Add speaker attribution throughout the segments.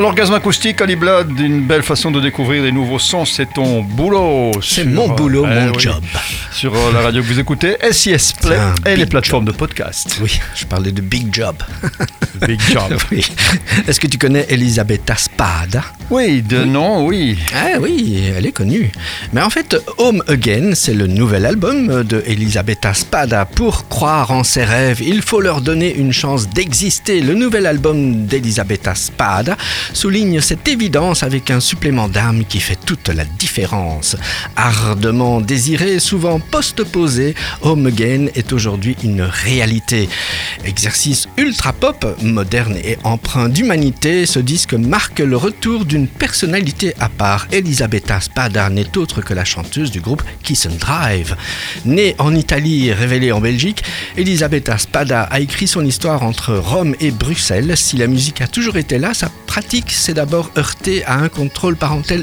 Speaker 1: L'orgasme acoustique, Ali Blood, une belle façon de découvrir des nouveaux sons, c'est ton boulot.
Speaker 2: C'est mon boulot,
Speaker 1: eh
Speaker 2: mon
Speaker 1: oui,
Speaker 2: job.
Speaker 1: Sur euh, la radio que vous écoutez, SIS Play et les plateformes de podcast.
Speaker 2: Oui, je parlais de big job.
Speaker 1: Big job.
Speaker 2: oui. Est-ce que tu connais Elisabetta Spada?
Speaker 1: Oui, de nom, oui.
Speaker 2: Ah oui, elle est connue. Mais en fait, Home Again, c'est le nouvel album de Elisabetta Spada. Pour croire en ses rêves, il faut leur donner une chance d'exister. Le nouvel album d'Elisabetta Spada souligne cette évidence avec un supplément d'âme qui fait toute la différence. Ardemment désiré, souvent post-posé, Home Again est aujourd'hui une réalité. Exercice ultra pop, moderne et empreint d'humanité, ce disque marque le retour d'une personnalité à part. Elisabetta Spada n'est autre que la chanteuse du groupe Kiss and Drive. Née en Italie et révélée en Belgique, Elisabetta Spada a écrit son histoire entre Rome et Bruxelles. Si la musique a toujours été là, sa pratique s'est d'abord heurtée à un contrôle parental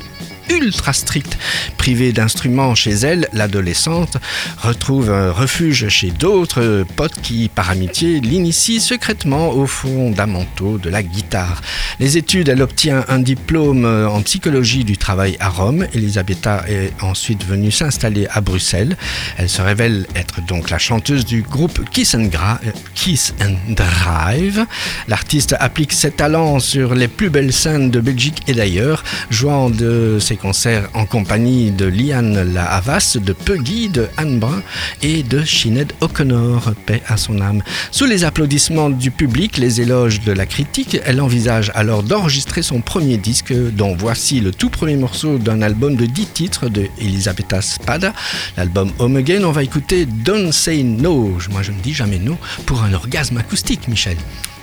Speaker 2: ultra strict. Privée d'instruments chez elle, l'adolescente retrouve un refuge chez d'autres potes qui, par amitié, l'initient secrètement aux fondamentaux de la guitare. Les études, elle obtient un diplôme en psychologie du travail à Rome. Elisabetta est ensuite venue s'installer à Bruxelles. Elle se révèle être donc la chanteuse du groupe Kiss euh, Kiss and Drive. L'artiste applique ses talents sur les plus belles scènes de Belgique et d'ailleurs, jouant de ses concerts en compagnie de Liane La Havas, de Puggy, de Anne Brun et de Sinead O'Connor, paix à son âme. Sous les applaudissements du public, les éloges de la critique, elle envisage alors d'enregistrer son premier disque, dont voici le tout premier morceau d'un album de 10 titres de Elisabetta Spada, l'album Home Again. On va écouter Don't Say No, moi je ne dis jamais no, pour un orgasme acoustique, Michel.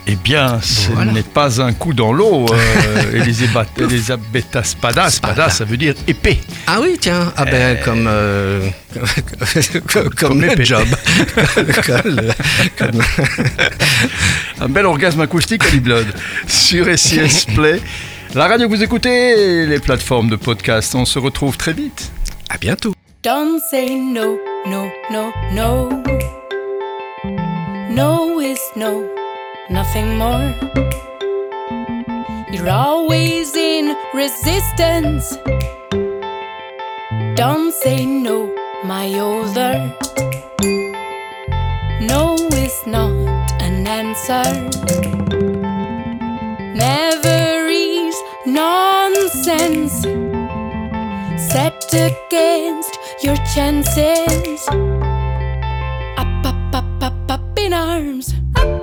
Speaker 1: Eh bien, ce
Speaker 2: Voilà.
Speaker 1: n'est pas un coup dans l'eau, euh, Elisabeth, Elisabetta Spada. Spada, ça veut dire épée.
Speaker 2: Ah oui, tiens, ah ben, comme, euh, comme,
Speaker 1: Comme
Speaker 2: le
Speaker 1: épée.
Speaker 2: job. Comme le- comme-
Speaker 1: Un bel orgasme acoustique, Ali Blood, sur SIS Play. La radio que vous écoutez, les plateformes de podcast, on se retrouve très vite.
Speaker 2: À bientôt.
Speaker 3: Don't say no, no, no, no. No is no, nothing more. You're always in resistance. Don't say no, my older. No is not an answer. Never is nonsense set against your chances. Up, up, up, up, up in arms. Up,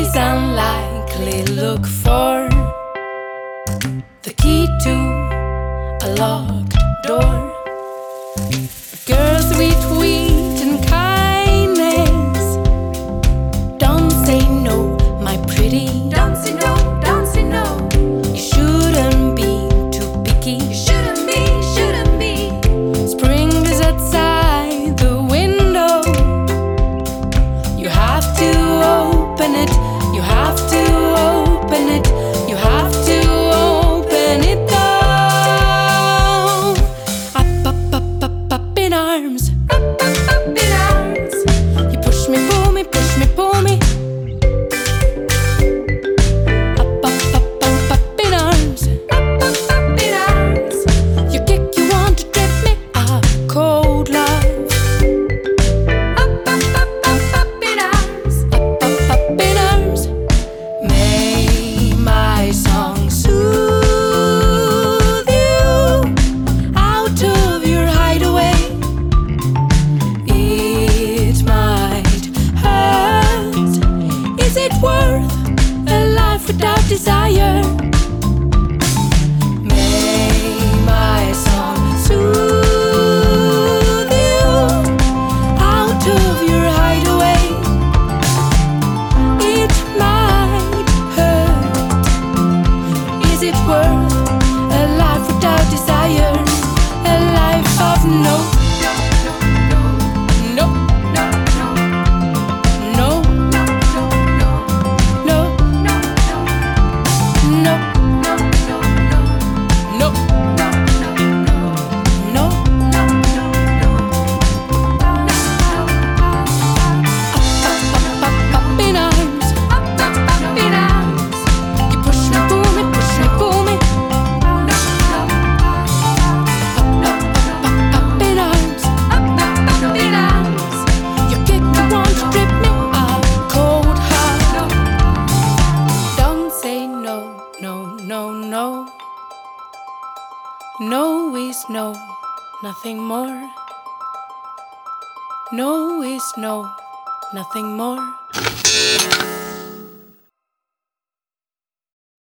Speaker 3: Boys unlikely look for the key to a locked door. it worth a life without desire? Is no, nothing more. No is no, nothing more.